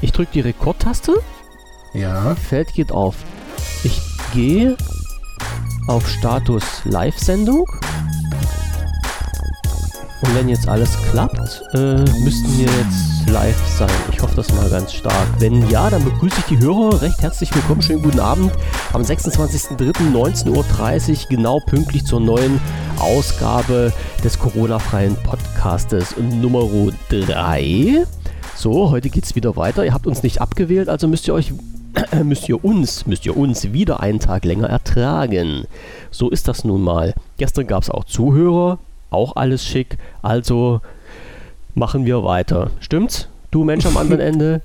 Ich drücke die Rekordtaste. Ja. Feld geht auf. Ich gehe auf Status Live-Sendung. Und wenn jetzt alles klappt, äh, müssten wir jetzt live sein. Ich hoffe das mal ganz stark. Wenn ja, dann begrüße ich die Hörer recht herzlich willkommen. Schönen guten Abend am 26.03.19.30 Uhr, genau pünktlich zur neuen Ausgabe des Corona-freien Podcastes Nummer 3. So, heute geht es wieder weiter. Ihr habt uns nicht abgewählt, also müsst ihr euch müsst ihr uns, müsst ihr uns wieder einen Tag länger ertragen. So ist das nun mal. Gestern gab es auch Zuhörer, auch alles schick, also machen wir weiter. Stimmt's? Du Mensch am anderen Ende?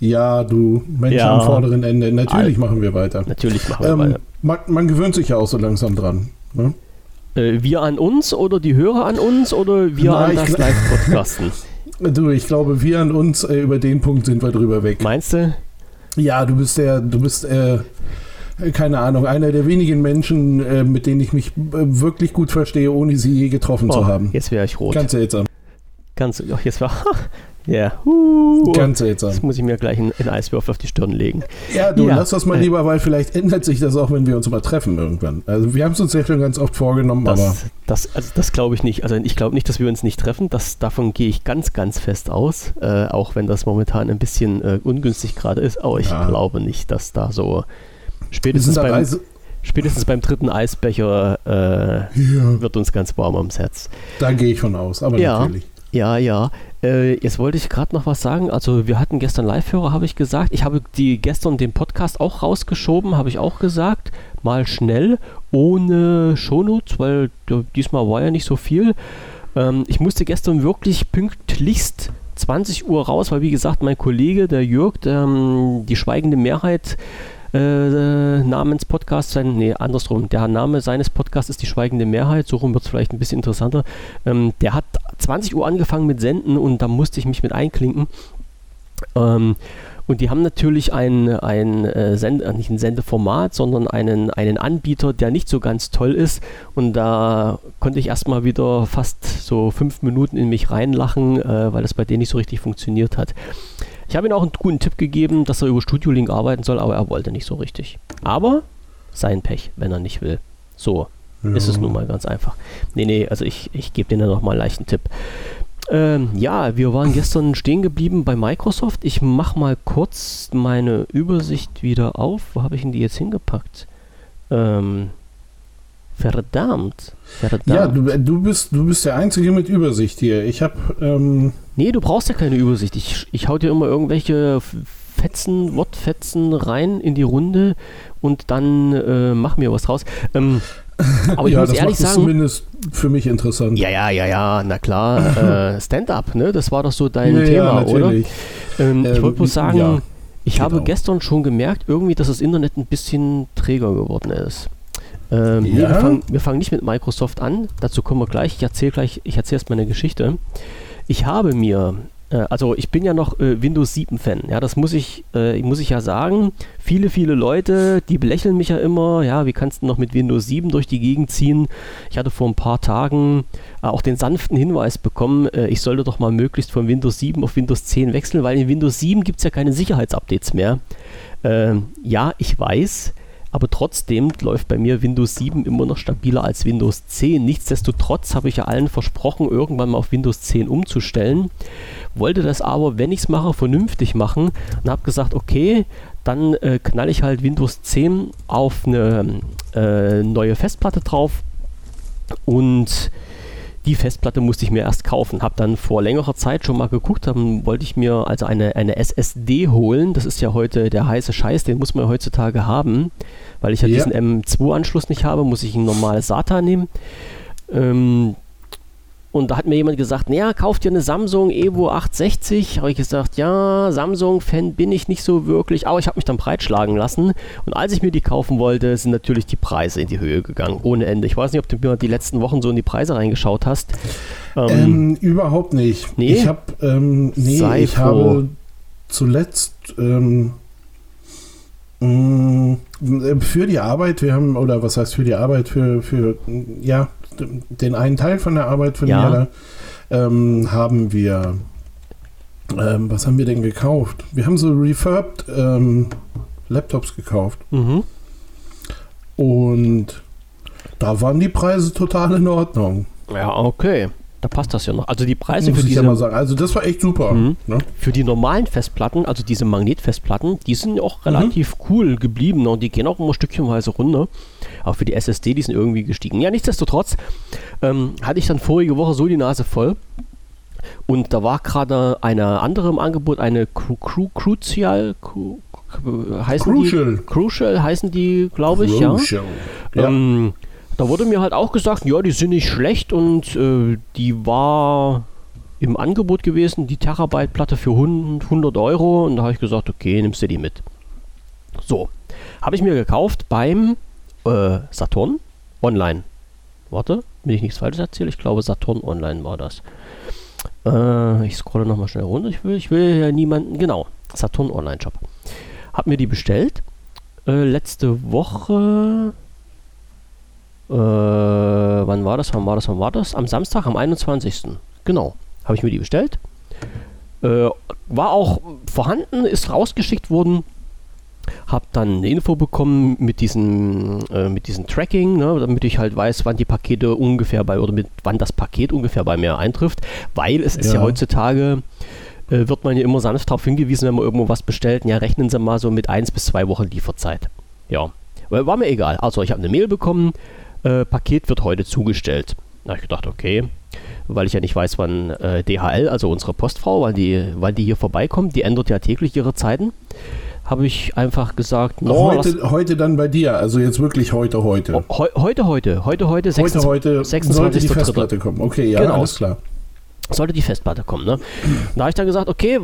Ja, du Mensch ja. am vorderen Ende. Natürlich Al machen wir weiter. Natürlich machen wir ähm, weiter. Man, man, gewöhnt sich ja auch so langsam dran. Ne? Äh, wir an uns oder die Hörer an uns oder wir Na, an das Live-Podcasten? Du, ich glaube, wir an uns, äh, über den Punkt sind wir drüber weg. Meinst du? Ja, du bist der, du bist, äh, keine Ahnung, einer der wenigen Menschen, äh, mit denen ich mich äh, wirklich gut verstehe, ohne sie je getroffen oh, zu haben. Jetzt wäre ich rot. Ganz seltsam. Ganz, ach, jetzt war, ja, uh, ganz seltsam. Jetzt muss ich mir gleich einen, einen Eiswurf auf die Stirn legen. Ja, du, ja. lass das mal lieber, weil vielleicht ändert sich das auch, wenn wir uns mal treffen irgendwann. Also wir haben es uns ja schon ganz oft vorgenommen, das, aber... Das, also das glaube ich nicht. Also ich glaube nicht, dass wir uns nicht treffen. Das, davon gehe ich ganz, ganz fest aus. Äh, auch wenn das momentan ein bisschen äh, ungünstig gerade ist. Aber ich ja. glaube nicht, dass da so spätestens beim... Reise Spätestens beim dritten Eisbecher äh, ja. wird uns ganz warm ums Herz. Da gehe ich von aus, aber ja, natürlich. Ja, ja. Äh, jetzt wollte ich gerade noch was sagen. Also wir hatten gestern Live-Hörer, habe ich gesagt. Ich habe die gestern den Podcast auch rausgeschoben, habe ich auch gesagt. Mal schnell, ohne Shownotes, weil diesmal war ja nicht so viel. Ähm, ich musste gestern wirklich pünktlichst 20 Uhr raus, weil wie gesagt, mein Kollege, der Jörg, der, ähm, die schweigende Mehrheit äh, Namens Podcast sein, nee, andersrum, der Name seines Podcasts ist die schweigende Mehrheit, so rum wird es vielleicht ein bisschen interessanter. Ähm, der hat 20 Uhr angefangen mit Senden und da musste ich mich mit einklinken. Ähm, und die haben natürlich ein, ein äh, Send äh, nicht ein Sendeformat, sondern einen, einen Anbieter, der nicht so ganz toll ist. Und da konnte ich erstmal wieder fast so fünf Minuten in mich reinlachen, äh, weil das bei denen nicht so richtig funktioniert hat. Ich habe ihm auch einen guten Tipp gegeben, dass er über Studio Link arbeiten soll, aber er wollte nicht so richtig. Aber sein Pech, wenn er nicht will. So ja. ist es nun mal ganz einfach. Nee, nee, also ich, ich gebe dir noch mal einen leichten Tipp. Ähm, ja, wir waren gestern stehen geblieben bei Microsoft. Ich mache mal kurz meine Übersicht wieder auf. Wo habe ich denn die jetzt hingepackt? Ähm, verdammt. Verdammt. Ja, du, du, bist, du bist der Einzige mit Übersicht hier. Ich habe. Ähm nee, du brauchst ja keine Übersicht. Ich, ich hau dir immer irgendwelche Fetzen, Wortfetzen rein in die Runde und dann äh, mach mir was draus. Ähm, aber ich ja, muss ehrlich sagen. zumindest für mich interessant. Ja, ja, ja, ja, na klar. äh, Stand-up, ne? Das war doch so dein ja, Thema, ja, oder? Ähm, ähm, ich wollte bloß sagen, ja, ich genau. habe gestern schon gemerkt, irgendwie, dass das Internet ein bisschen träger geworden ist. Ähm, nee, wir, fangen, wir fangen nicht mit Microsoft an, dazu kommen wir gleich. Ich erzähle gleich, ich erzähle erst meine Geschichte. Ich habe mir äh, also ich bin ja noch äh, Windows 7 Fan, ja, das muss ich, äh, muss ich ja sagen. Viele, viele Leute, die belächeln mich ja immer, ja, wie kannst du noch mit Windows 7 durch die Gegend ziehen? Ich hatte vor ein paar Tagen äh, auch den sanften Hinweis bekommen, äh, ich sollte doch mal möglichst von Windows 7 auf Windows 10 wechseln, weil in Windows 7 gibt es ja keine Sicherheitsupdates mehr. Ähm, ja, ich weiß, aber trotzdem läuft bei mir Windows 7 immer noch stabiler als Windows 10. Nichtsdestotrotz habe ich ja allen versprochen, irgendwann mal auf Windows 10 umzustellen. Wollte das aber, wenn ich es mache, vernünftig machen und habe gesagt, okay, dann äh, knall ich halt Windows 10 auf eine äh, neue Festplatte drauf und die Festplatte musste ich mir erst kaufen. Habe dann vor längerer Zeit schon mal geguckt, dann wollte ich mir also eine, eine SSD holen. Das ist ja heute der heiße Scheiß, den muss man ja heutzutage haben. Weil ich ja, ja. diesen M2-Anschluss nicht habe, muss ich ein normales SATA nehmen. Ähm, und da hat mir jemand gesagt, naja, kauf dir eine Samsung Evo 860. Habe ich gesagt, ja, Samsung-Fan bin ich nicht so wirklich, aber ich habe mich dann breitschlagen lassen. Und als ich mir die kaufen wollte, sind natürlich die Preise in die Höhe gegangen, ohne Ende. Ich weiß nicht, ob du mir die letzten Wochen so in die Preise reingeschaut hast. Ähm, ähm, überhaupt nicht. Nee? Ich habe, ähm, nee, ich habe zuletzt ähm, mm, für die Arbeit, wir haben, oder was heißt für die Arbeit, für, für ja, den einen Teil von der Arbeit von ja. mir, ähm, haben wir Ähm, was haben wir denn gekauft? Wir haben so refurbed ähm, Laptops gekauft. Mhm. Und da waren die Preise total in Ordnung. Ja, okay. Da passt das ja noch. Also die Preise Muss für diese, ja mal sagen. Also das war echt super. Mhm. Ne? Für die normalen Festplatten, also diese Magnetfestplatten, die sind auch relativ mhm. cool geblieben ne? und die gehen auch immer stückchenweise runter. Aber für die SSD, die sind irgendwie gestiegen. Ja, nichtsdestotrotz ähm, hatte ich dann vorige Woche so die Nase voll. Und da war gerade eine andere im Angebot, eine Cru Cru Crucial, Cru heißen Crucial. die Crucial heißen die, glaube ich, Crucial. ja. ja. Ähm, da wurde mir halt auch gesagt, ja, die sind nicht schlecht und äh, die war im Angebot gewesen, die Terabyte-Platte für 100 Euro. Und da habe ich gesagt, okay, nimmst du die mit. So, habe ich mir gekauft beim äh, Saturn Online. Warte, will ich nichts Falsches erzählen? Ich glaube, Saturn Online war das. Äh, ich scrolle nochmal schnell runter. Ich will, ich will ja niemanden. Genau, Saturn Online Shop. Hab mir die bestellt. Äh, letzte Woche äh, wann war das? Wann war das? Wann war das? Am Samstag, am 21. Genau. Habe ich mir die bestellt. Äh, war auch vorhanden, ist rausgeschickt worden. Hab dann eine Info bekommen mit diesem, äh, mit diesem Tracking, ne, damit ich halt weiß, wann die Pakete ungefähr bei oder mit wann das Paket ungefähr bei mir eintrifft, weil es ist ja, ja heutzutage äh, wird man ja immer sanft darauf hingewiesen, wenn man irgendwo was bestellt. Ja, rechnen Sie mal so mit eins bis zwei Wochen Lieferzeit. Ja, war mir egal. Also ich habe eine Mail bekommen, äh, Paket wird heute zugestellt. Da habe ich gedacht, okay, weil ich ja nicht weiß, wann äh, DHL, also unsere Postfrau, wann die, wann die hier vorbeikommt, die ändert ja täglich ihre Zeiten, habe ich einfach gesagt, no, heute, heute dann bei dir, also jetzt wirklich heute, heute. Oh, he heute, heute, heute, heute, 26, heute, heute 26. sollte die Festplatte kommen. Okay, ja, genau. alles klar. Sollte die Festplatte kommen, ne? Da habe ich dann gesagt, okay,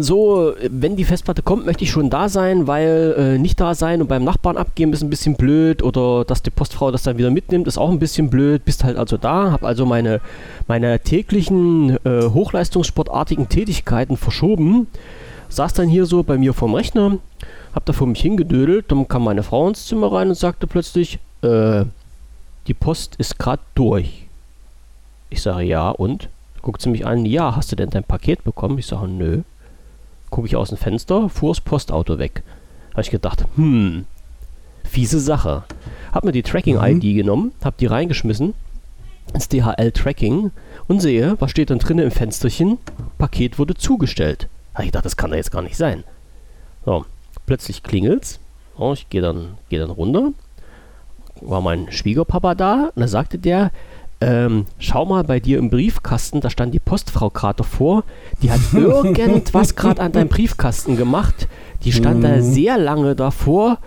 so, wenn die Festplatte kommt, möchte ich schon da sein, weil äh, nicht da sein und beim Nachbarn abgeben ist ein bisschen blöd oder dass die Postfrau das dann wieder mitnimmt, ist auch ein bisschen blöd. Bist halt also da, habe also meine, meine täglichen äh, hochleistungssportartigen Tätigkeiten verschoben, saß dann hier so bei mir vorm Rechner, hab da vor mich hingedödelt, dann kam meine Frau ins Zimmer rein und sagte plötzlich, äh, die Post ist gerade durch. Ich sage ja und? Guckt sie mich an, ja, hast du denn dein Paket bekommen? Ich sage, nö gucke ich aus dem Fenster, fuhr das Postauto weg. Habe ich gedacht, hm, fiese Sache. Hab mir die Tracking-ID mhm. genommen, hab die reingeschmissen ins DHL-Tracking und sehe, was steht dann drinnen im Fensterchen? Paket wurde zugestellt. Habe ich gedacht, das kann da jetzt gar nicht sein. So, plötzlich klingelt's. Oh, ich gehe dann, geh dann runter. War mein Schwiegerpapa da und da sagte der, ähm, schau mal bei dir im Briefkasten, da stand die Postfrau gerade davor, die hat irgendwas gerade an deinem Briefkasten gemacht. Die stand mhm. da sehr lange davor.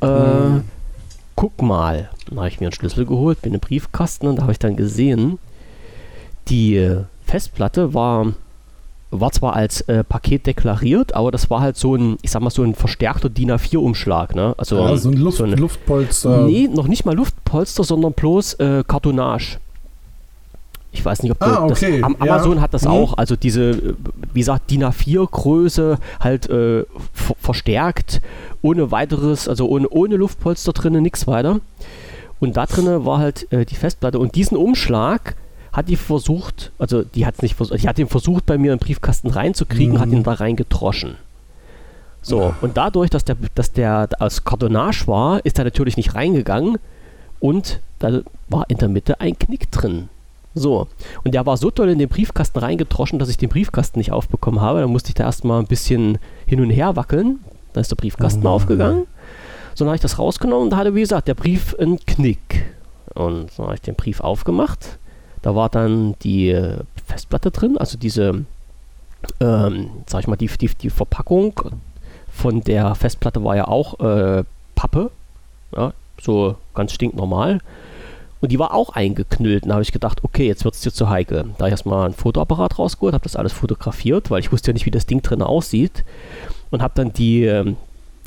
Äh, mhm. Guck mal. Dann habe ich mir einen Schlüssel geholt, bin im Briefkasten und da habe ich dann gesehen, die Festplatte war, war zwar als äh, Paket deklariert, aber das war halt so ein, ich sag mal, so ein verstärkter DIN A4-Umschlag. Ne? Also ja, so ein, Luft, so eine, Luftpolster. Nee, noch nicht mal Luftpolster, sondern bloß äh, Kartonage. Ich weiß nicht, ob ah, okay. das, Amazon ja. hat das mhm. auch, also diese, wie gesagt, DIN A4-Größe halt äh, verstärkt, ohne weiteres, also ohne, ohne Luftpolster drinnen, nichts weiter. Und da drinnen war halt äh, die Festplatte und diesen Umschlag hat die versucht, also die hat es nicht versucht, die hat den versucht bei mir im Briefkasten reinzukriegen, mhm. hat ihn da reingedroschen. So, ja. und dadurch, dass der, dass der aus Kartonage war, ist er natürlich nicht reingegangen und da war in der Mitte ein Knick drin. So. Und der war so toll in den Briefkasten reingedroschen, dass ich den Briefkasten nicht aufbekommen habe. Da musste ich da erstmal ein bisschen hin und her wackeln. Da ist der Briefkasten oh, aufgegangen. So, dann habe ich das rausgenommen und da hatte, wie gesagt, der Brief einen Knick. Und dann habe ich den Brief aufgemacht. Da war dann die äh, Festplatte drin, also diese, ähm, sag ich mal, die, die, die Verpackung von der Festplatte war ja auch äh, Pappe. Ja, so ganz stinknormal. Und die war auch eingeknüllt. Und da habe ich gedacht, okay, jetzt wird es dir zu heikel. Da habe ich erstmal einen Fotoapparat rausgeholt, habe das alles fotografiert, weil ich wusste ja nicht, wie das Ding drin aussieht. Und habe dann die, ähm,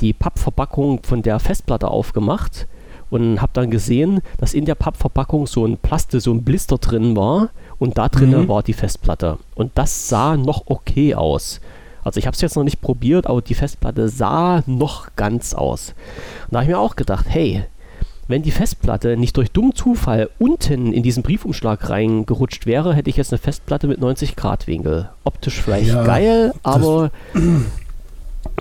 die Pappverpackung von der Festplatte aufgemacht und habe dann gesehen, dass in der Pappverpackung so ein Plaste, so ein Blister drin war und da drinnen mhm. war die Festplatte. Und das sah noch okay aus. Also ich habe es jetzt noch nicht probiert, aber die Festplatte sah noch ganz aus. Und da habe ich mir auch gedacht, hey, wenn die Festplatte nicht durch dummen Zufall unten in diesen Briefumschlag reingerutscht wäre, hätte ich jetzt eine Festplatte mit 90 Grad Winkel. Optisch vielleicht ja, geil, aber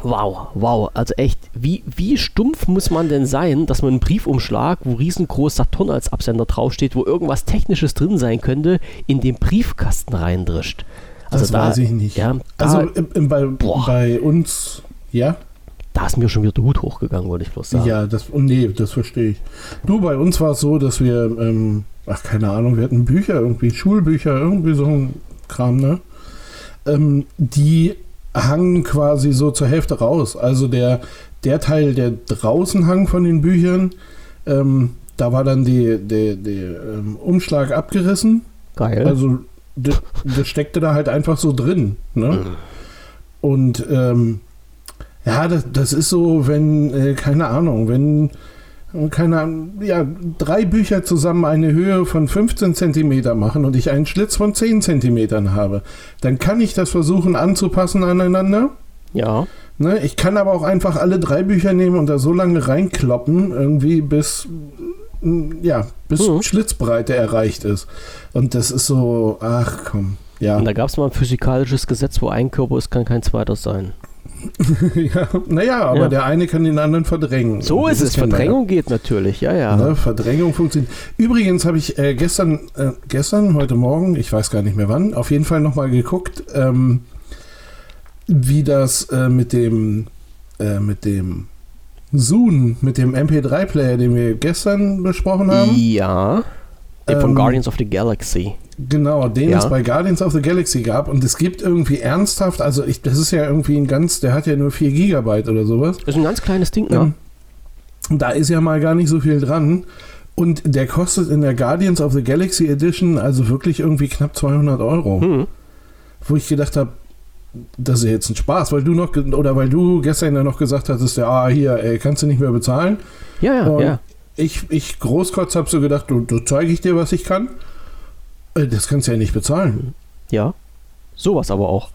wow, wow, also echt, wie, wie stumpf muss man denn sein, dass man einen Briefumschlag, wo riesengroß Saturn als Absender draufsteht, wo irgendwas Technisches drin sein könnte, in den Briefkasten reindrischt. Also das da, weiß ich nicht. Ja, also im, bei, bei uns, ja da ist mir schon wieder der Hut hochgegangen, wollte ich bloß sagen. Ja, das, nee, das verstehe ich. Du, bei uns war es so, dass wir, ähm, ach, keine Ahnung, wir hatten Bücher, irgendwie Schulbücher, irgendwie so ein Kram, ne? Ähm, die hangen quasi so zur Hälfte raus. Also der, der Teil, der draußen hang von den Büchern, ähm, da war dann die, die, die ähm, Umschlag abgerissen. Geil. Also das, das, steckte da halt einfach so drin. Ne? Mhm. Und ähm, ja, das, das ist so, wenn, äh, keine Ahnung, wenn keine ja, drei Bücher zusammen eine Höhe von 15 cm machen und ich einen Schlitz von 10 cm habe, dann kann ich das versuchen anzupassen aneinander. Ja. Ne, ich kann aber auch einfach alle drei Bücher nehmen und da so lange reinkloppen, irgendwie bis, ja, bis mhm. Schlitzbreite erreicht ist. Und das ist so, ach komm, ja. Und da gab es mal ein physikalisches Gesetz, wo ein Körper ist, kann kein zweiter sein. ja, naja, aber ja. der eine kann den anderen verdrängen. So ist es. Verdrängung geht natürlich, ja, ja. Ne, Verdrängung funktioniert. Übrigens habe ich äh, gestern, äh, gestern, heute Morgen, ich weiß gar nicht mehr wann, auf jeden Fall nochmal geguckt, ähm, wie das äh, mit dem, äh, mit dem Zoom, mit dem MP3-Player, den wir gestern besprochen haben. Ja. Ähm, von Guardians of the Galaxy. Genau, den ja. es bei Guardians of the Galaxy gab. Und es gibt irgendwie ernsthaft, also ich, das ist ja irgendwie ein ganz, der hat ja nur 4 Gigabyte oder sowas. Das ist ein ganz kleines Ding, ne? Ähm, da ist ja mal gar nicht so viel dran. Und der kostet in der Guardians of the Galaxy Edition also wirklich irgendwie knapp 200 Euro. Hm. Wo ich gedacht habe, das ist ja jetzt ein Spaß, weil du noch, oder weil du gestern ja noch gesagt hattest, ja, ah, hier, ey, kannst du nicht mehr bezahlen. Ja, ja, Und ja. Ich, ich Großkotz habe so gedacht, du, du zeige ich dir, was ich kann. Äh, das kannst du ja nicht bezahlen. Ja, sowas aber auch.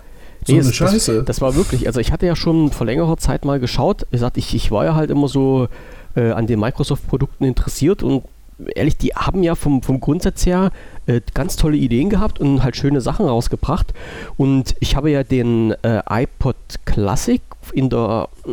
So nee, eine Scheiße. Das, das, war wirklich, also ich hatte ja schon vor längerer Zeit mal geschaut. Wie gesagt, ich, ich war ja halt immer so äh, an den Microsoft-Produkten interessiert und ehrlich, die haben ja vom, vom Grundsatz her äh, ganz tolle Ideen gehabt und halt schöne Sachen rausgebracht. Und ich habe ja den äh, iPod Classic in der äh,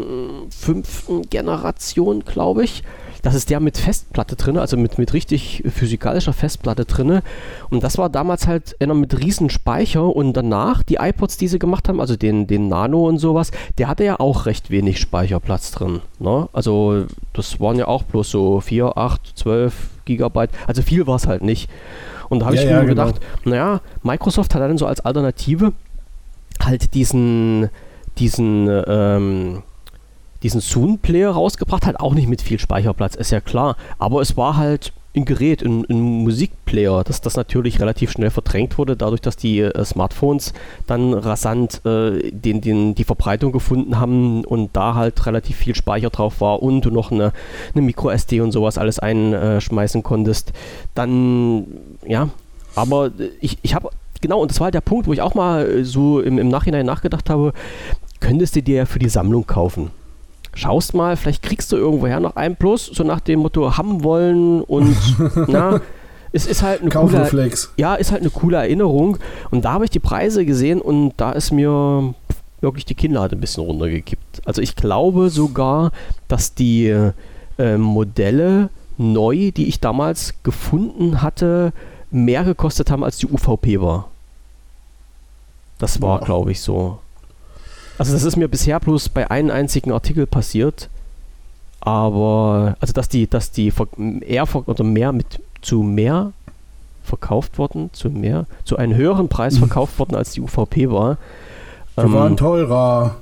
fünften Generation, glaube ich. Das ist der mit Festplatte drin, also mit, mit richtig physikalischer Festplatte drin. Und das war damals halt einer mit riesen Speicher und danach die iPods, die sie gemacht haben, also den, den Nano und sowas, der hatte ja auch recht wenig Speicherplatz drin. Ne? Also das waren ja auch bloß so 4, 8, 12 Gigabyte. Also viel war es halt nicht. Und da habe ja, ich mir ja, genau. gedacht, naja, Microsoft hat dann so als Alternative halt diesen, diesen ähm, diesen Zoom-Player rausgebracht, halt auch nicht mit viel Speicherplatz, ist ja klar. Aber es war halt ein Gerät, ein, ein Musikplayer, dass das natürlich relativ schnell verdrängt wurde, dadurch, dass die äh, Smartphones dann rasant äh, den, den, die Verbreitung gefunden haben und da halt relativ viel Speicher drauf war und du noch eine, eine Micro-SD und sowas alles einschmeißen konntest. Dann, ja, aber ich, ich habe, genau, und das war halt der Punkt, wo ich auch mal so im, im Nachhinein nachgedacht habe, könntest du dir ja für die Sammlung kaufen schaust mal, vielleicht kriegst du irgendwoher noch einen Plus, so nach dem Motto haben wollen und na, es ist halt eine coole, ja, ist halt eine coole Erinnerung. Und da habe ich die Preise gesehen und da ist mir wirklich die Kinnlade ein bisschen runtergekippt. Also ich glaube sogar, dass die äh, Modelle neu, die ich damals gefunden hatte, mehr gekostet haben als die UVP war. Das war, glaube ich, so. Also das ist mir bisher bloß bei einem einzigen Artikel passiert. Aber, also dass die, dass die eher oder mehr mit zu mehr verkauft worden, zu mehr, zu einem höheren Preis mhm. verkauft worden als die UVP war. Die ähm, waren teurer.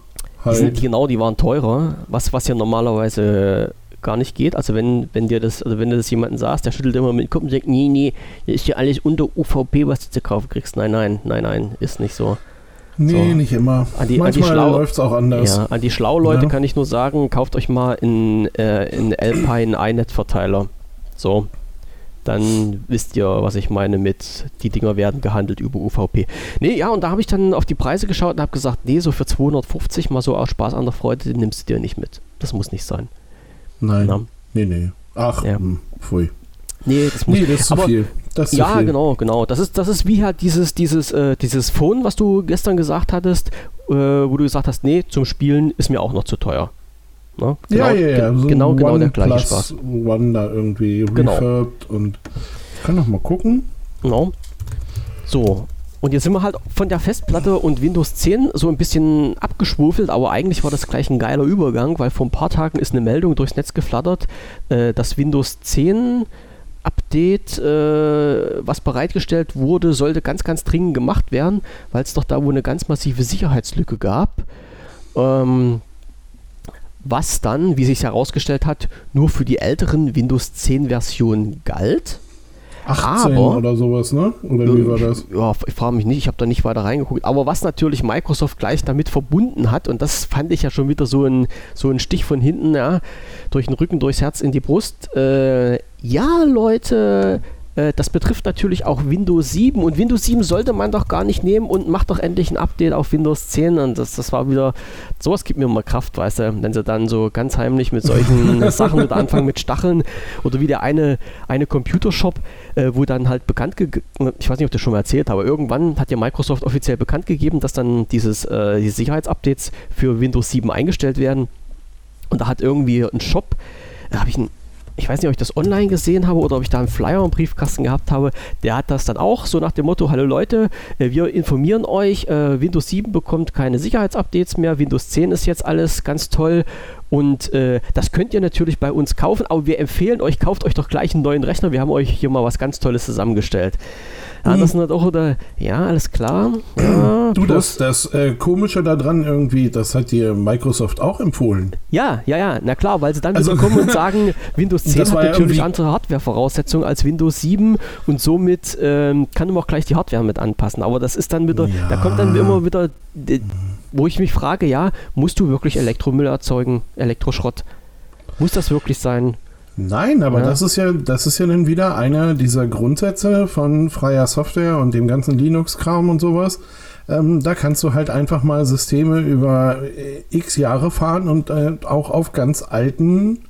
Halt. Die sind, genau, die waren teurer, was, was ja normalerweise gar nicht geht. Also wenn, wenn dir das, also wenn du das jemanden sagst, der schüttelt immer mit dem Kopf und sagt, nee, nee, ist ja alles unter UVP, was du zu kaufen kriegst. Nein, nein, nein, nein, ist nicht so. Nee, so. nicht immer. An die, Manchmal läuft es auch anders. Ja, an die Schlau-Leute ja. kann ich nur sagen, kauft euch mal in, äh, in Alpine iNet-Verteiler. So. Dann wisst ihr, was ich meine mit, die Dinger werden gehandelt über UVP. Nee, ja, und da habe ich dann auf die Preise geschaut und habe gesagt, nee, so für 250 mal so aus Spaß an der Freude, den nimmst du dir nicht mit. Das muss nicht sein. Nein. Na? Nee, nee. Ach, ja. Hm, pfui. Nee, das muss nee, das ist aber, zu viel. Das ist ja, viel. genau, genau. Das ist, das ist wie halt dieses, dieses, äh, dieses Phone, was du gestern gesagt hattest, äh, wo du gesagt hast, nee, zum Spielen ist mir auch noch zu teuer. Ne? Genau, ja, ja, ja. So genau, genau der gleiche Plus Spaß. One da irgendwie genau. refurbed und ich kann noch mal gucken. Genau. So, und jetzt sind wir halt von der Festplatte und Windows 10 so ein bisschen abgeschwufelt, aber eigentlich war das gleich ein geiler Übergang, weil vor ein paar Tagen ist eine Meldung durchs Netz geflattert, äh, dass Windows 10 Update, äh, was bereitgestellt wurde, sollte ganz, ganz dringend gemacht werden, weil es doch da wohl eine ganz massive Sicherheitslücke gab. Ähm, was dann, wie sich herausgestellt hat, nur für die älteren Windows 10 Versionen galt. 18 aber, oder sowas, ne? Oder wie war das? Ja, ich frage mich nicht, ich habe da nicht weiter reingeguckt. Aber was natürlich Microsoft gleich damit verbunden hat, und das fand ich ja schon wieder so ein, so ein Stich von hinten, ja, durch den Rücken, durchs Herz in die Brust. Äh, ja, Leute, äh, das betrifft natürlich auch Windows 7 und Windows 7 sollte man doch gar nicht nehmen und macht doch endlich ein Update auf Windows 10 und das, das war wieder, sowas gibt mir mal Kraft, weißt du, wenn sie dann so ganz heimlich mit solchen Sachen wieder anfangen mit Stacheln oder wie der eine, eine Computershop, äh, wo dann halt bekannt, ich weiß nicht, ob das schon mal erzählt habe, irgendwann hat ja Microsoft offiziell bekannt gegeben, dass dann dieses, äh, die Sicherheitsupdates für Windows 7 eingestellt werden. Und da hat irgendwie ein Shop, da habe ich einen ich weiß nicht, ob ich das online gesehen habe oder ob ich da einen Flyer im Briefkasten gehabt habe, der hat das dann auch so nach dem Motto, hallo Leute, äh, wir informieren euch, äh, Windows 7 bekommt keine Sicherheitsupdates mehr, Windows 10 ist jetzt alles ganz toll und äh, das könnt ihr natürlich bei uns kaufen, aber wir empfehlen euch, kauft euch doch gleich einen neuen Rechner, wir haben euch hier mal was ganz Tolles zusammengestellt. Hat auch oder ja, alles klar. Ja, du, das, das äh, Komische daran irgendwie, das hat dir Microsoft auch empfohlen. Ja, ja, ja, na klar, weil sie dann also, kommen und sagen, Windows 10 hat natürlich andere Hardware-Voraussetzungen als Windows 7 und somit ähm, kann man auch gleich die Hardware mit anpassen. Aber das ist dann wieder, ja. da kommt dann immer wieder, wo ich mich frage, ja, musst du wirklich Elektromüll erzeugen, Elektroschrott? Muss das wirklich sein? Nein, aber ja. das ist ja, das ist ja dann wieder einer dieser Grundsätze von freier Software und dem ganzen Linux-Kram und sowas. Ähm, da kannst du halt einfach mal Systeme über äh, x Jahre fahren und äh, auch auf ganz alten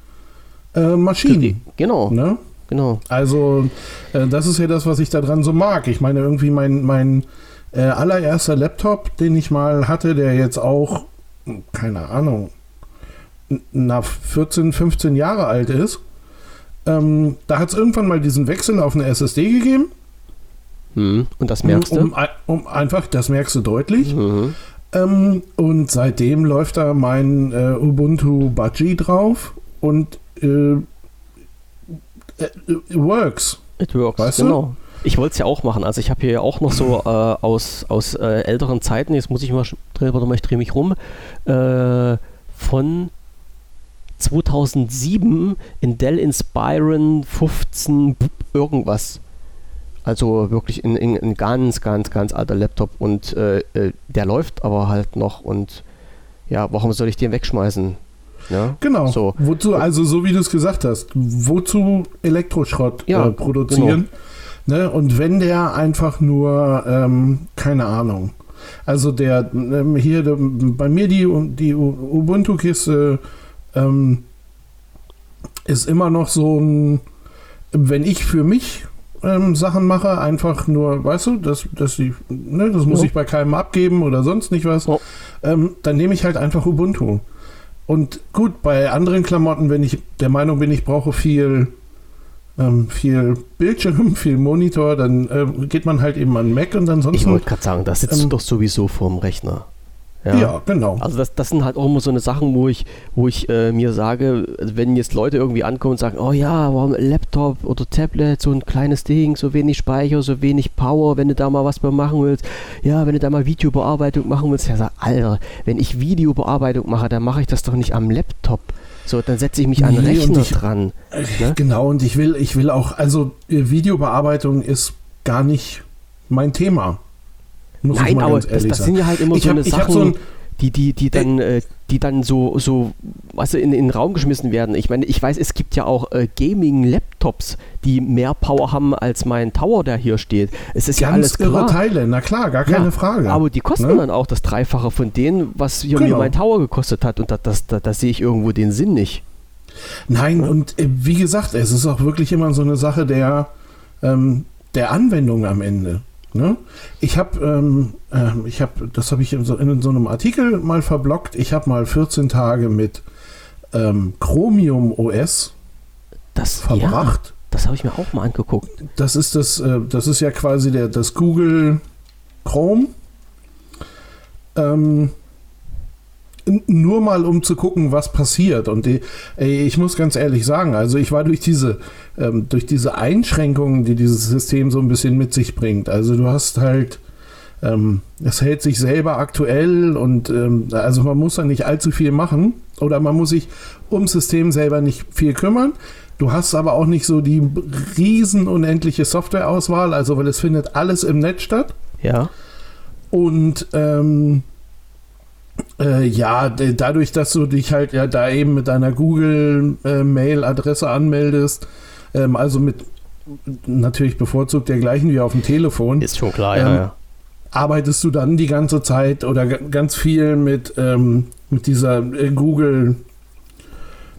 äh, Maschinen. Genau. Ne? Genau. Also, äh, das ist ja das, was ich daran so mag. Ich meine, irgendwie mein, mein äh, allererster Laptop, den ich mal hatte, der jetzt auch, keine Ahnung, nach 14, 15 Jahre alt ist, ähm, da hat es irgendwann mal diesen Wechsel auf eine SSD gegeben. Mhm. Und das merkst du? Um, um, einfach, das merkst du deutlich. Mhm. Ähm, und seitdem läuft da mein äh, Ubuntu Budgie drauf und äh, äh, it works. It works, weißt genau. Du? Ich wollte es ja auch machen. Also ich habe hier auch noch so äh, aus, aus äh, älteren Zeiten, jetzt muss ich mal, warte mal, ich drehe mich rum, äh, von 2007 in Dell Inspiron 15 irgendwas. Also wirklich ein, ein, ganz, ganz, ganz alter Laptop und äh, äh, der läuft aber halt noch und ja, warum soll ich den wegschmeißen? Ja? Genau. So. Wozu, also so wie du es gesagt hast, wozu Elektroschrott ja, äh, produzieren? Genau. Ne? Und wenn der einfach nur, ähm, keine Ahnung, also der ähm, hier der, bei mir die, die Ubuntu-Kiste ähm, ist immer noch so ein, wenn ich für mich ähm, Sachen mache, einfach nur, weißt du, das, das, ich, ne, das muss ja. ich bei keinem abgeben oder sonst nicht was, ja. ähm, dann nehme ich halt einfach Ubuntu. Und gut, bei anderen Klamotten, wenn ich der Meinung bin, ich brauche viel, ähm, viel Bildschirm, viel Monitor, dann äh, geht man halt eben an Mac und ansonsten. Ich wollte gerade sagen, da sitzt du ähm, doch sowieso vorm Rechner. Ja, ja genau. Also das, das sind halt auch immer so eine Sachen, wo ich, wo ich äh, mir sage, wenn jetzt Leute irgendwie ankommen und sagen, oh ja, warum Laptop oder Tablet, so ein kleines Ding, so wenig Speicher, so wenig Power, wenn du da mal was machen willst, ja, wenn du da mal Videobearbeitung machen willst, ja, sag, Alter, wenn ich Videobearbeitung mache, dann mache ich das doch nicht am Laptop. So, dann setze ich mich nee, an den Rechner ich, dran. Ne? Genau, und ich will, ich will auch, also äh, Videobearbeitung ist gar nicht mein Thema. Muss Nein, aber das, das sind ja halt immer ich so hab, eine Sachen, so ein, die, die, die dann, äh, die dann so, so weißt du, in, in den Raum geschmissen werden. Ich meine, ich weiß, es gibt ja auch äh, Gaming-Laptops, die mehr Power haben als mein Tower, der hier steht. Es ist Ganz ja alles klar. Teile, na klar, gar keine ja, Frage. Aber die kosten ne? dann auch das Dreifache von denen, was hier genau. mir mein Tower gekostet hat. Und da, das, da, da sehe ich irgendwo den Sinn nicht. Nein, ja. und äh, wie gesagt, es ist auch wirklich immer so eine Sache der, ähm, der Anwendung am Ende. Ne? Ich habe, ähm, äh, ich habe, das habe ich in so, in so, einem Artikel mal verblockt. Ich habe mal 14 Tage mit ähm, Chromium OS das, verbracht. Ja, das habe ich mir auch mal angeguckt. Das ist das, äh, das ist ja quasi der, das Google Chrome. Ähm, nur mal um zu gucken, was passiert. Und die, ey, ich muss ganz ehrlich sagen, also ich war durch diese, ähm, durch diese Einschränkungen, die dieses System so ein bisschen mit sich bringt. Also du hast halt, ähm, es hält sich selber aktuell und ähm, also man muss da nicht allzu viel machen oder man muss sich ums System selber nicht viel kümmern. Du hast aber auch nicht so die riesen unendliche Softwareauswahl, also weil es findet alles im Netz statt. Ja. Und ähm, äh, ja, dadurch, dass du dich halt ja da eben mit deiner Google-Mail-Adresse äh, anmeldest, ähm, also mit natürlich bevorzugt der gleichen wie auf dem Telefon. Ist schon klar, ähm, ja, ja. Arbeitest du dann die ganze Zeit oder ganz viel mit, ähm, mit dieser äh, Google,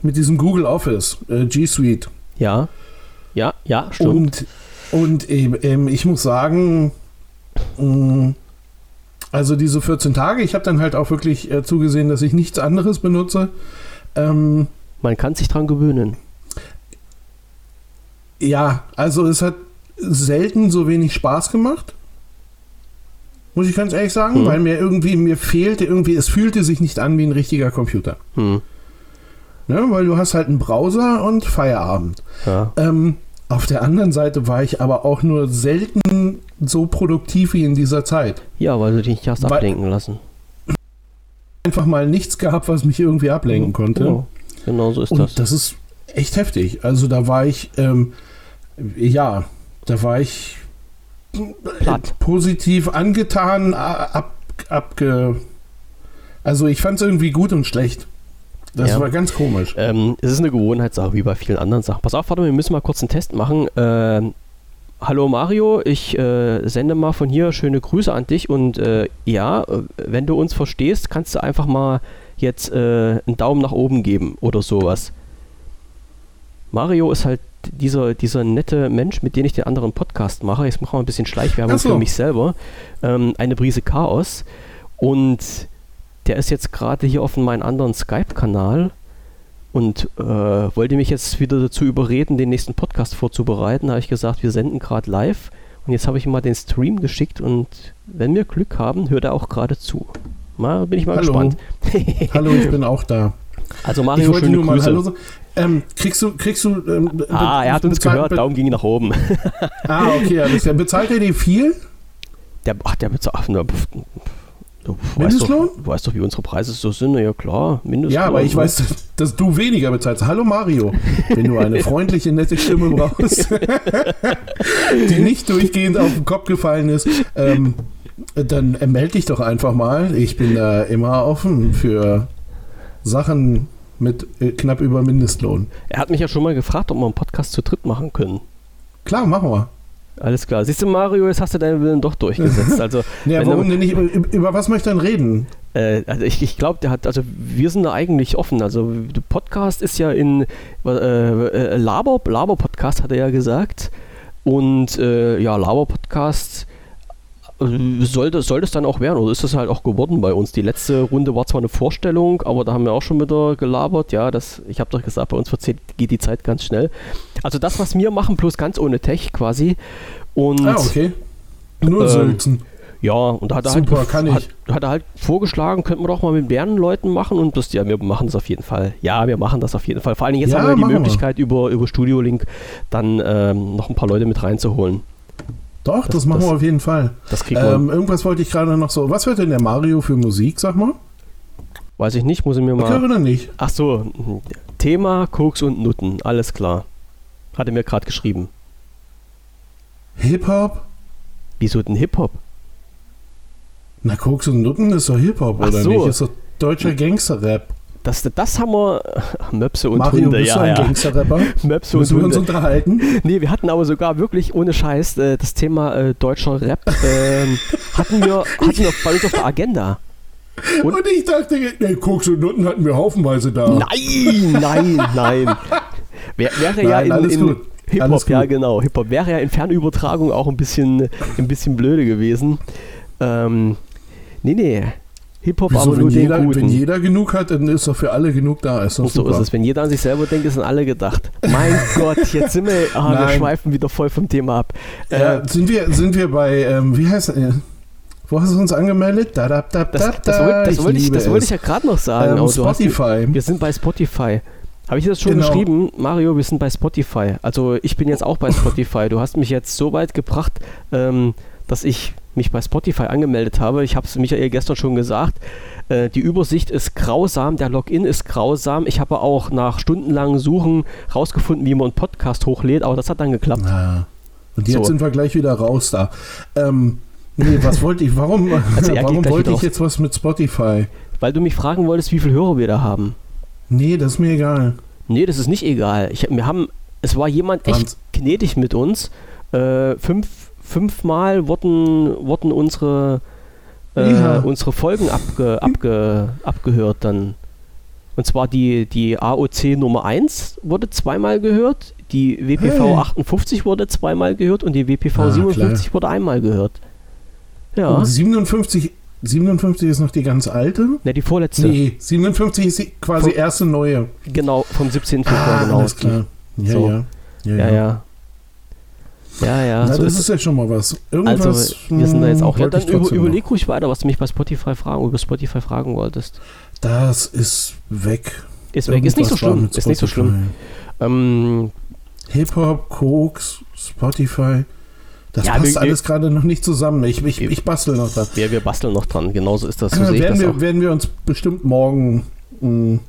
mit diesem Google Office, äh, G Suite. Ja, ja, ja, stimmt. Und, und ähm, ich muss sagen, mh, mm, also diese 14 Tage, ich habe dann halt auch wirklich äh, zugesehen, dass ich nichts anderes benutze. Ähm, Man kann sich dran gewöhnen. Ja, also es hat selten so wenig Spaß gemacht. Muss ich ganz ehrlich sagen, hm. weil mir irgendwie, mir fehlte irgendwie, es fühlte sich nicht an wie ein richtiger Computer. Hm. Ne, weil du hast halt einen Browser und Feierabend. Ja. Ähm, auf der anderen Seite war ich aber auch nur selten so produktiv wie in dieser Zeit. Ja, weil du dich nicht hast weil ablenken lassen. Einfach mal nichts gehabt, was mich irgendwie ablenken konnte. Genau, genau so ist Und das. Das ist echt heftig. Also da war ich, ähm, ja, da war ich Platt. positiv angetan, ab, abge. Also ich fand es irgendwie gut und schlecht. Das ja. war ganz komisch. Ähm, es ist eine Gewohnheitssache, wie bei vielen anderen Sachen. Pass auf, warte, wir müssen mal kurz einen Test machen. Ähm, hallo Mario, ich äh, sende mal von hier schöne Grüße an dich und äh, ja, wenn du uns verstehst, kannst du einfach mal jetzt äh, einen Daumen nach oben geben oder sowas. Mario ist halt dieser, dieser nette Mensch, mit dem ich den anderen Podcast mache. Jetzt mache ich mal ein bisschen Schleichwerbung so. für mich selber. Ähm, eine Brise Chaos. Und der ist jetzt gerade hier auf meinem anderen Skype-Kanal und äh, wollte mich jetzt wieder dazu überreden, den nächsten Podcast vorzubereiten. Da habe ich gesagt, wir senden gerade live. Und jetzt habe ich ihm mal den Stream geschickt und wenn wir Glück haben, hört er auch gerade zu. Mal bin ich mal Hallo. gespannt. Hallo, ich bin auch da. Also Mario, ich schöne Grüße. Hallo, ähm, kriegst du, kriegst du. Ähm, ah, er hat uns gehört, Daumen ging nach oben. ah, okay, alles klar. Bezahlt er dir viel? Der, ach, der bezahlt. Du Mindestlohn? Weißt doch, du weißt doch, wie unsere Preise so sind. Ja, klar, Mindestlohn. Ja, aber ich weiß, dass du weniger bezahlst. Hallo Mario, wenn du eine freundliche, nette Stimme brauchst, die nicht durchgehend auf den Kopf gefallen ist, ähm, dann melde dich doch einfach mal. Ich bin da immer offen für Sachen mit äh, knapp über Mindestlohn. Er hat mich ja schon mal gefragt, ob wir einen Podcast zu dritt machen können. Klar, machen wir. Alles klar. Siehst du, Mario, jetzt hast du deinen Willen doch durchgesetzt. Also, ja, warum denn nicht? Über, was möchte er denn reden? Äh, also ich, ich glaube, der hat, also wir sind da eigentlich offen. Also der Podcast ist ja in äh, äh, Laber, Laber-Podcast hat er ja gesagt. Und äh, ja, Laber-Podcast sollte, sollte es dann auch werden oder ist das halt auch geworden bei uns? Die letzte Runde war zwar eine Vorstellung, aber da haben wir auch schon wieder gelabert. Ja, das, ich habe doch gesagt, bei uns geht die Zeit ganz schnell. Also das, was wir machen, bloß ganz ohne Tech quasi. Und, ah, okay. Nur ähm, Sülzen. Ja, und da hat er, Super, halt, hat, hat, er halt vorgeschlagen, könnten wir doch mal mit mehreren Leuten machen und das, ja, wir machen das auf jeden Fall. Ja, wir machen das auf jeden Fall. Vor allen Dingen jetzt ja, haben wir die Möglichkeit, wir. über, über Studio Link dann ähm, noch ein paar Leute mit reinzuholen. Doch, das, das machen das, wir auf jeden Fall. Das kriegen wir. Ähm, irgendwas wollte ich gerade noch so. Was hört denn der Mario für Musik, sag mal? Weiß ich nicht, muss ich mir mal. Okay, oder nicht? Ach so, Thema Koks und Nutten, alles klar. Hat er mir gerade geschrieben. Hip-Hop? Wieso denn Hip-Hop? Na, Koks und Nutten ist doch Hip-Hop, oder so. nicht? Ist doch deutscher Gangster-Rap. Das, das haben wir. Möpse und Mario, Hunde, bist ja. Du ein ja. Gangster-Rapper? Möpse Müssen und wir uns unterhalten? Nee, wir hatten aber sogar wirklich ohne Scheiß äh, das Thema äh, deutscher Rap äh, hatten, wir, hatten wir bei uns auf der Agenda. Und, und ich dachte, nee, Koks und Nutten hatten wir haufenweise da. Nein, nein, nein. Wär, wäre nein, ja in, in Hip-Hop, ja genau. Hip-Hop wäre ja in Fernübertragung auch ein bisschen, ein bisschen blöde gewesen. Ähm, nee, nee. Hip-Hop aber nur den jeder, Guten. Wenn jeder genug hat, dann ist doch für alle genug da. Ist so super. ist es. Wenn jeder an sich selber denkt, ist an alle gedacht. Mein Gott, jetzt sind wir, ah, wir schweifen wieder voll vom Thema ab. Äh, sind, wir, sind wir bei, ähm, wie heißt äh, wo hast du uns angemeldet? Da, da, da, das, das, das, wollte ich, wollte ich, das wollte ich ja gerade noch sagen. Ähm, Spotify. Du, wir sind bei Spotify. Habe ich das schon genau. geschrieben? Mario, wir sind bei Spotify. Also ich bin jetzt auch bei Spotify. Du hast mich jetzt so weit gebracht, ähm, dass ich mich bei Spotify angemeldet habe. Ich habe es Michael gestern schon gesagt. Äh, die Übersicht ist grausam, der Login ist grausam. Ich habe auch nach stundenlangem Suchen rausgefunden, wie man einen Podcast hochlädt, aber das hat dann geklappt. Ja. Und jetzt so. sind wir gleich wieder raus da. Ähm, nee, was wollte ich, warum, also warum wollte ich jetzt was mit Spotify? Weil du mich fragen wolltest, wie viele Hörer wir da haben. Nee, das ist mir egal. Nee, das ist nicht egal. Ich, wir haben, es war jemand echt gnädig mit uns. Äh, fünf fünfmal wurden, wurden unsere, äh, ja. unsere Folgen abge, abge, abgehört dann. Und zwar die, die AOC Nummer 1 wurde zweimal gehört, die WPV hey. 58 wurde zweimal gehört und die WPV ah, 57 klar. wurde einmal gehört. Ja. Und 57, 57 ist noch die ganz alte? Ne, die vorletzte. Nee, 57 ist quasi Von, erste neue. Genau, vom 17. Februar, ah, genau. Alles klar. Ja, so. ja. Ja, ja. ja. Ja, ja. Na, so das ist, ist ja schon mal was. Irgendwas, also, wir sind da jetzt auch. Ja, dann über, überleg ruhig weiter, was du mich bei Spotify fragen, über Spotify fragen wolltest. Das ist weg. Ist weg. Ist nicht so schlimm. Ist nicht so schlimm. Ähm, Hip-Hop, Koks, Spotify. Das ja, passt wir, alles gerade noch nicht zusammen. Ich, ich, ich bastel noch dran. Ja, wir basteln noch dran. Genauso ist das. So ja, werden, wir, werden wir uns bestimmt morgen mh, mm,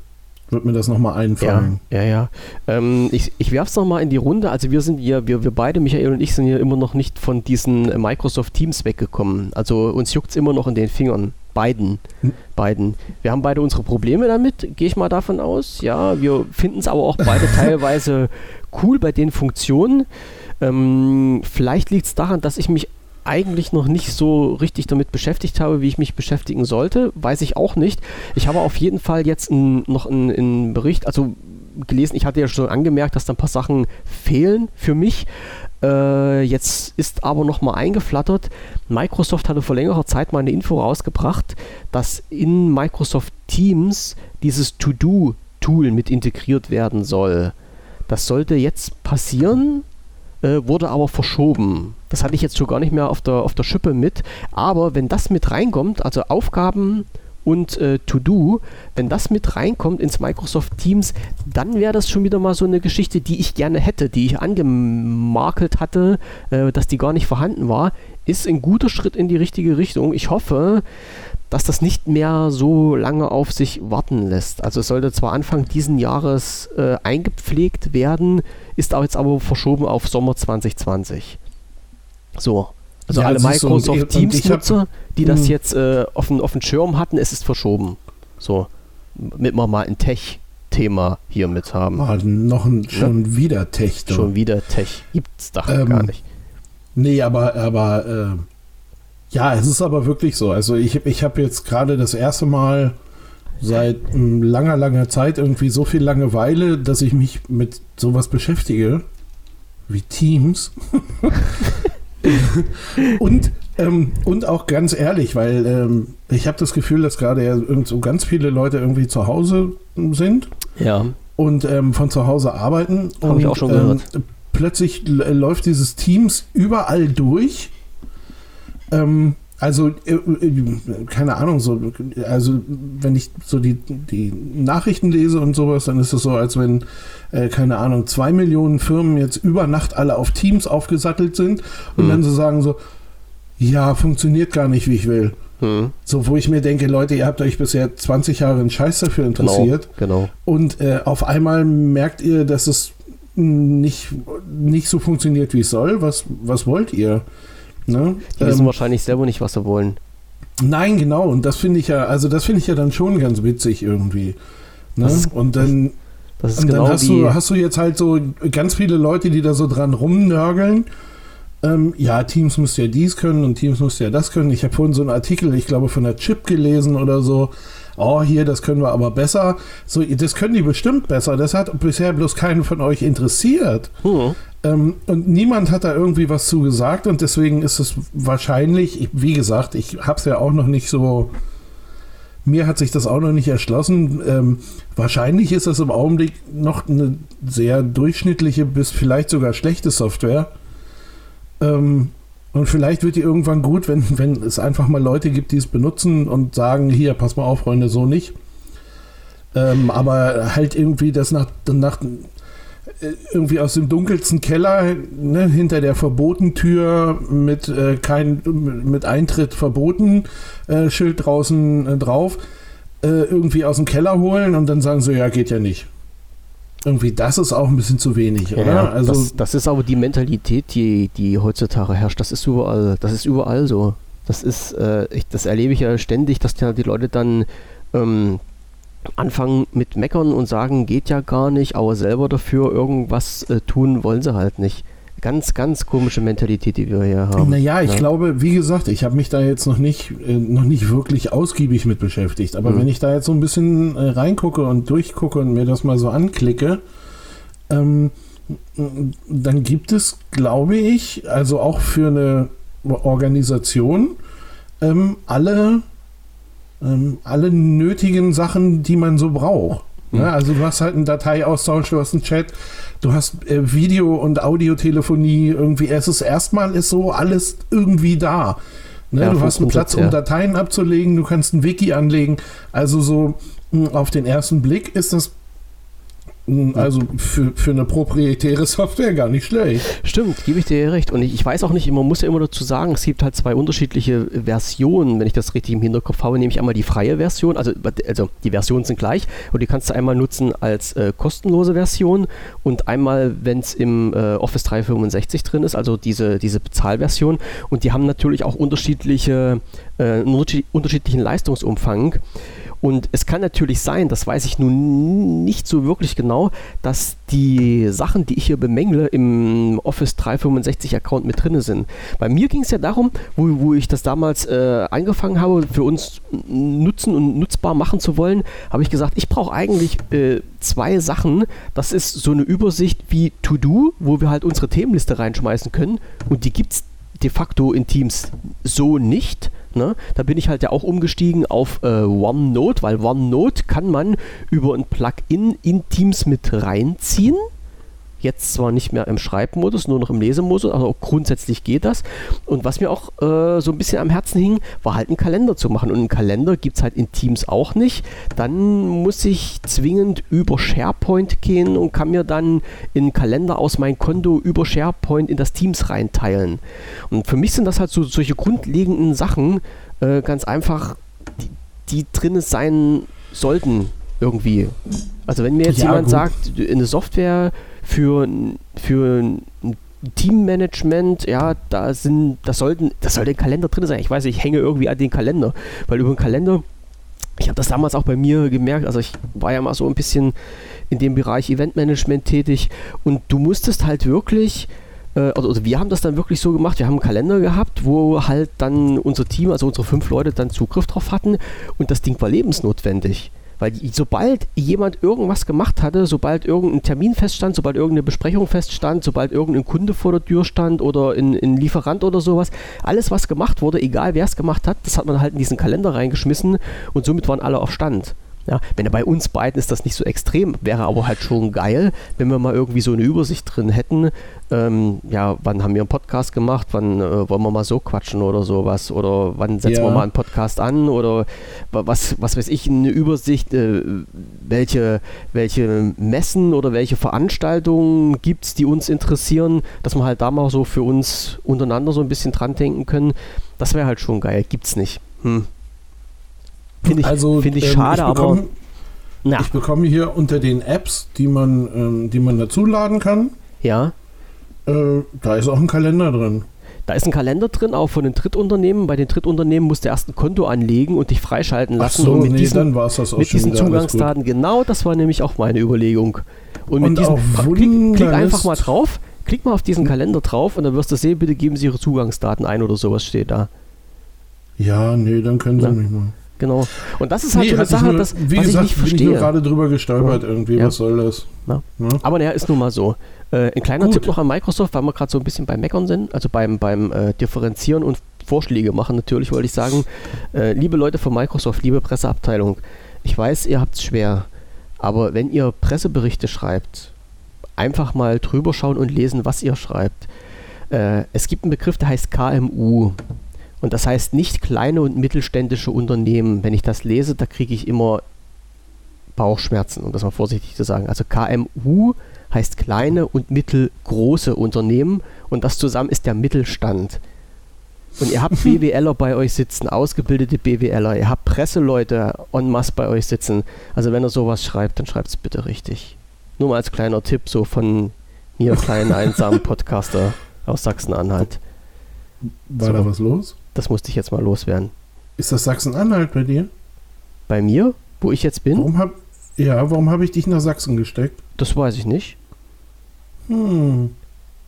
wird mir das nochmal einfallen. Ja, ja. ja. Ähm, ich ich werfe es nochmal in die Runde. Also wir sind hier, wir, wir beide, Michael und ich, sind hier immer noch nicht von diesen Microsoft Teams weggekommen. Also uns juckt es immer noch in den Fingern. Beiden. Hm. Beiden. Wir haben beide unsere Probleme damit, gehe ich mal davon aus. Ja, wir finden es aber auch beide teilweise cool bei den Funktionen. Ähm, vielleicht liegt es daran, dass ich mich eigentlich noch nicht so richtig damit beschäftigt habe, wie ich mich beschäftigen sollte. Weiß ich auch nicht. Ich habe auf jeden Fall jetzt ein, noch einen Bericht, also gelesen, ich hatte ja schon angemerkt, dass da ein paar Sachen fehlen für mich. Äh, jetzt ist aber noch mal eingeflattert. Microsoft hatte vor längerer Zeit mal eine Info rausgebracht, dass in Microsoft Teams dieses To-Do-Tool mit integriert werden soll. Das sollte jetzt passieren äh, wurde aber verschoben. Das hatte ich jetzt schon gar nicht mehr auf der, auf der Schippe mit. Aber wenn das mit reinkommt, also Aufgaben und äh, To-Do, wenn das mit reinkommt ins Microsoft Teams, dann wäre das schon wieder mal so eine Geschichte, die ich gerne hätte, die ich angemakelt hatte, äh, dass die gar nicht vorhanden war. Ist ein guter Schritt in die richtige Richtung. Ich hoffe, dass das nicht mehr so lange auf sich warten lässt. Also es sollte zwar Anfang diesen Jahres äh, eingepflegt werden, ist aber jetzt aber verschoben auf Sommer 2020. So. Also ja, alle Microsoft so, Teams-Nutzer, die das hm. jetzt äh, auf, den, auf den Schirm hatten, es ist verschoben. So. Damit wir mal ein Tech-Thema hier mit haben. Ah, noch ein, ne? schon ja? wieder Tech. Doch. Schon wieder Tech. Gibt's da ähm, gar nicht. Nee, aber, aber äh, ja, es ist aber wirklich so. Also ich, ich habe jetzt gerade das erste Mal seit ähm, langer, langer Zeit irgendwie so viel Langeweile, dass ich mich mit sowas beschäftige wie Teams. und, ähm, und auch ganz ehrlich, weil ähm, ich habe das Gefühl, dass gerade ja so ganz viele Leute irgendwie zu Hause sind. Ja. Und ähm, von zu Hause arbeiten. Habe ich auch schon gehört. Ähm, plötzlich läuft dieses Teams überall durch ähm, also, äh, äh, keine Ahnung, so, also wenn ich so die, die Nachrichten lese und sowas, dann ist es so, als wenn, äh, keine Ahnung, zwei Millionen Firmen jetzt über Nacht alle auf Teams aufgesattelt sind und hm. dann so sagen so, ja, funktioniert gar nicht, wie ich will. Hm. So, wo ich mir denke, Leute, ihr habt euch bisher 20 Jahre einen Scheiß dafür interessiert. Genau. genau. Und äh, auf einmal merkt ihr, dass es nicht, nicht so funktioniert, wie es soll. Was, was wollt ihr? Ne? Die wissen ähm, wahrscheinlich selber nicht, was sie wollen. Nein, genau. Und das finde ich ja, also das finde ich ja dann schon ganz witzig irgendwie. Ne? Ist, und dann, und genau dann hast, du, hast du jetzt halt so ganz viele Leute, die da so dran rumnörgeln. ähm, ja, Teams müsste ja dies können und Teams müsste ja das können. Ich habe vorhin so einen Artikel, ich glaube, von der Chip gelesen oder so. Oh, hier, das können wir aber besser. So, das können die bestimmt besser. Das hat bisher bloß keinen von euch interessiert. Mhm. Ähm, und niemand hat da irgendwie was zu gesagt und deswegen ist es wahrscheinlich, ich, wie gesagt, ich habe es ja auch noch nicht so, mir hat sich das auch noch nicht erschlossen. Ähm, wahrscheinlich ist das im Augenblick noch eine sehr durchschnittliche bis vielleicht sogar schlechte Software. Ähm, und vielleicht wird die irgendwann gut, wenn, wenn es einfach mal Leute gibt, die es benutzen und sagen, hier, pass mal auf, Freunde, so nicht. Ähm, aber halt irgendwie das nach, nach irgendwie aus dem dunkelsten Keller ne, hinter der Verbotentür mit äh, kein mit Eintritt verboten äh, Schild draußen äh, drauf äh, irgendwie aus dem Keller holen und dann sagen sie ja geht ja nicht. Irgendwie das ist auch ein bisschen zu wenig oder? ja, also das, das, ist aber die Mentalität die die heutzutage herrscht. Das ist überall das ist überall so. Das ist äh, ich, das erlebe ich ja ständig dass ja die Leute dann ähm, anfangen mit meckern und sagen, geht ja gar nicht, aber selber dafür irgendwas äh, tun wollen sie halt nicht. Ganz, ganz komische Mentalität, die wir hier haben. Naja, ich ja. glaube, wie gesagt, ich habe mich da jetzt noch nicht, äh, noch nicht wirklich ausgiebig mit beschäftigt. Aber mhm. wenn ich da jetzt so ein bisschen äh, reingucke und durchgucke und mir das mal so anklicke, ähm, dann gibt es, glaube ich, also auch für eine Organisation ähm, alle ähm, alle nötigen Sachen, die man so braucht. Mhm. Ja, also du hast halt einen Dateiaustausch, du hast einen Chat, du hast äh, Video- und Audiotelefonie, irgendwie, es ist erstmal ist so alles irgendwie da. Ne? Ja, du hast einen Platz, um ja. Dateien abzulegen, du kannst ein Wiki anlegen. Also so hm, auf den ersten Blick ist das also für, für eine proprietäre Software gar nicht schlecht. Stimmt, gebe ich dir recht. Und ich, ich, weiß auch nicht, man muss ja immer dazu sagen, es gibt halt zwei unterschiedliche Versionen, wenn ich das richtig im Hinterkopf habe, nämlich einmal die freie Version, also, also die Versionen sind gleich und die kannst du einmal nutzen als äh, kostenlose Version und einmal, wenn es im äh, Office 365 drin ist, also diese, diese Bezahlversion. Und die haben natürlich auch unterschiedliche, äh, unterschiedlichen Leistungsumfang. Und es kann natürlich sein, das weiß ich nun nicht so wirklich genau, dass die Sachen, die ich hier bemängle, im Office 365 Account mit drin sind. Bei mir ging es ja darum, wo, wo ich das damals äh, angefangen habe, für uns nutzen und nutzbar machen zu wollen, habe ich gesagt, ich brauche eigentlich äh, zwei Sachen. Das ist so eine Übersicht wie To-Do, wo wir halt unsere Themenliste reinschmeißen können. Und die gibt es de facto in Teams so nicht. Ne? Da bin ich halt ja auch umgestiegen auf äh, OneNote, weil OneNote kann man über ein Plugin in Teams mit reinziehen. Jetzt zwar nicht mehr im Schreibmodus, nur noch im Lesemodus, aber grundsätzlich geht das. Und was mir auch äh, so ein bisschen am Herzen hing, war halt einen Kalender zu machen. Und einen Kalender gibt es halt in Teams auch nicht. Dann muss ich zwingend über SharePoint gehen und kann mir dann in Kalender aus meinem Konto über SharePoint in das Teams reinteilen. Und für mich sind das halt so solche grundlegenden Sachen, äh, ganz einfach, die, die drin sein sollten irgendwie. Also wenn mir jetzt ja, jemand gut. sagt, eine Software für, für ein Teammanagement, ja, da sind, das sollten, das soll der Kalender drin sein. Ich weiß, ich hänge irgendwie an den Kalender, weil über den Kalender, ich habe das damals auch bei mir gemerkt, also ich war ja mal so ein bisschen in dem Bereich Eventmanagement tätig und du musstest halt wirklich, äh, also, also wir haben das dann wirklich so gemacht, wir haben einen Kalender gehabt, wo halt dann unser Team, also unsere fünf Leute dann Zugriff drauf hatten und das Ding war lebensnotwendig. Weil sobald jemand irgendwas gemacht hatte, sobald irgendein Termin feststand, sobald irgendeine Besprechung feststand, sobald irgendein Kunde vor der Tür stand oder ein, ein Lieferant oder sowas, alles was gemacht wurde, egal wer es gemacht hat, das hat man halt in diesen Kalender reingeschmissen und somit waren alle auf Stand. Ja, wenn bei uns beiden ist das nicht so extrem, wäre aber halt schon geil, wenn wir mal irgendwie so eine Übersicht drin hätten. Ähm, ja, wann haben wir einen Podcast gemacht? Wann äh, wollen wir mal so quatschen oder sowas? Oder wann setzen ja. wir mal einen Podcast an? Oder was, was weiß ich, eine Übersicht, äh, welche, welche Messen oder welche Veranstaltungen gibt es, die uns interessieren, dass wir halt da mal so für uns untereinander so ein bisschen dran denken können. Das wäre halt schon geil. Gibt's nicht. Hm. Finde ich, also, find ich ähm, schade, ich bekomme, aber. Na. Ich bekomme hier unter den Apps, die man, ähm, die man dazu laden kann. Ja. Äh, da ist auch ein Kalender drin. Da ist ein Kalender drin, auch von den Drittunternehmen. Bei den Drittunternehmen musst du erst ein Konto anlegen und dich freischalten lassen. Ach so, und mit nee, diesen, mit diesen Zugangsdaten, genau das war nämlich auch meine Überlegung. Und, und mit diesem, klick, klick, einfach mal drauf, klick mal auf diesen Kalender drauf und dann wirst du sehen, bitte geben Sie Ihre Zugangsdaten ein oder sowas steht da. Ja, nee, dann können Sie ja. mich mal. Genau. Und das ist halt nee, so eine Sache, nur, das, was gesagt, ich nicht verstehe. Bin ich gerade drüber gestolpert ja. irgendwie. Was soll das? Ja. Aber naja, ist nun mal so. Äh, ein kleiner Gut. Tipp noch an Microsoft, weil wir gerade so ein bisschen beim Meckern sind, also beim, beim äh, Differenzieren und Vorschläge machen. Natürlich wollte ich sagen, äh, liebe Leute von Microsoft, liebe Presseabteilung, ich weiß, ihr habt es schwer, aber wenn ihr Presseberichte schreibt, einfach mal drüber schauen und lesen, was ihr schreibt. Äh, es gibt einen Begriff, der heißt KMU. Und das heißt nicht kleine und mittelständische Unternehmen. Wenn ich das lese, da kriege ich immer Bauchschmerzen, um das mal vorsichtig zu sagen. Also KMU heißt kleine und mittelgroße Unternehmen und das zusammen ist der Mittelstand. Und ihr habt BWLer bei euch sitzen, ausgebildete BWLer, ihr habt Presseleute en masse bei euch sitzen. Also wenn ihr sowas schreibt, dann schreibt es bitte richtig. Nur mal als kleiner Tipp, so von mir, kleinen einsamen Podcaster aus Sachsen-Anhalt. War so, da was los? Das musste ich jetzt mal loswerden. Ist das Sachsen-Anhalt bei dir? Bei mir? Wo ich jetzt bin? Warum hab, ja, warum habe ich dich nach Sachsen gesteckt? Das weiß ich nicht. Hm.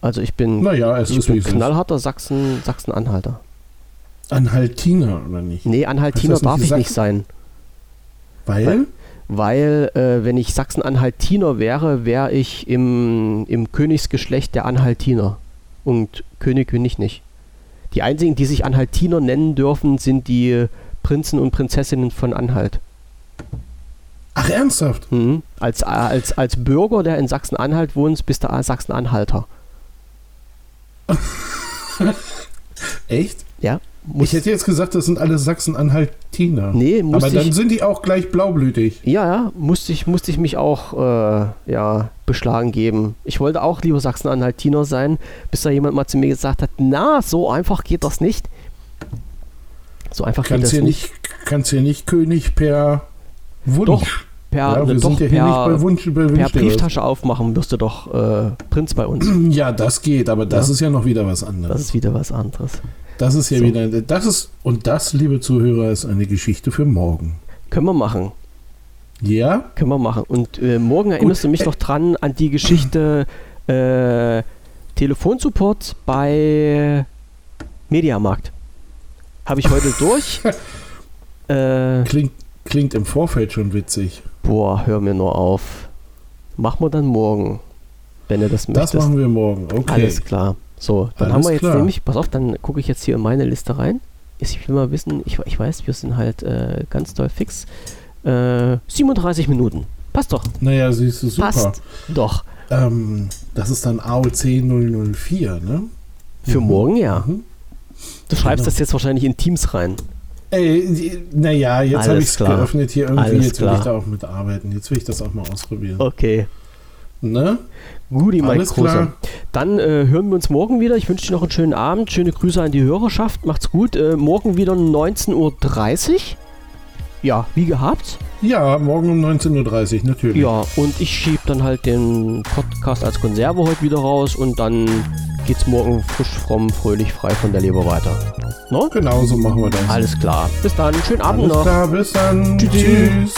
Also ich bin, naja, es ich ist bin knallharter Sachsen, Sachsen-Anhalter. Anhaltiner oder nicht? Nee, Anhaltiner darf ich nicht sein. Weil? Weil, weil äh, wenn ich Sachsen-Anhaltiner wäre, wäre ich im, im Königsgeschlecht der Anhaltiner. Und König bin ich nicht. Die einzigen, die sich Anhaltiner nennen dürfen, sind die Prinzen und Prinzessinnen von Anhalt. Ach, ernsthaft? Mhm. Als, als, als Bürger, der in Sachsen-Anhalt wohnt, bist du Sachsen-Anhalter. Echt? Ja. Ich hätte jetzt gesagt, das sind alle Sachsen-Anhaltiner. Nee, Aber dann ich, sind die auch gleich blaublütig. Ja, ja, musste ich, musste ich mich auch äh, ja, beschlagen geben. Ich wollte auch lieber Sachsen-Anhaltiner sein, bis da jemand mal zu mir gesagt hat, na, so einfach geht das nicht. So einfach kannst geht das nicht. nicht. Kannst hier nicht König per Wunsch. Doch, per, ja, wir doch, per, nicht bei Wunsch, bei per Brieftasche aufmachen wirst du doch äh, Prinz bei uns. Ja, das geht, aber das ja. ist ja noch wieder was anderes. Das ist wieder was anderes. Das ist ja so. wieder, das ist, und das, liebe Zuhörer, ist eine Geschichte für morgen. Können wir machen. Ja? Können wir machen. Und äh, morgen erinnerst Gut. du mich noch dran an die Geschichte äh, Telefonsupport bei Mediamarkt. Habe ich heute durch. äh, klingt, klingt im Vorfeld schon witzig. Boah, hör mir nur auf. Machen wir dann morgen, wenn ihr das möchtest. Das machen wir morgen, okay. Alles klar. So, dann Alles haben wir jetzt klar. nämlich, pass auf, dann gucke ich jetzt hier in meine Liste rein. Ich will mal wissen, ich, ich weiß, wir sind halt äh, ganz doll fix. Äh, 37 Minuten. Passt doch. Naja, siehst du, super. Passt doch. Ähm, das ist dann AOC 004, ne? Für mhm. morgen, ja. Mhm. Du schreibst genau. das jetzt wahrscheinlich in Teams rein. Ey, naja, jetzt habe ich es geöffnet hier irgendwie. Alles jetzt will klar. ich da auch mitarbeiten. Jetzt will ich das auch mal ausprobieren. Okay. Ne? Guti, mein Großer. Dann äh, hören wir uns morgen wieder. Ich wünsche dir noch einen schönen Abend. Schöne Grüße an die Hörerschaft. Macht's gut. Äh, morgen wieder 19.30 Uhr. Ja, wie gehabt. Ja, morgen um 19.30 Uhr, natürlich. Ja, und ich schiebe dann halt den Podcast als Konserve heute wieder raus und dann geht's morgen frisch, fromm, fröhlich, frei von der Leber weiter. No? Genau so machen wir das. Alles klar. Bis dann. Schönen Abend Alles noch. Klar, bis dann. Tschüss. Tschüss.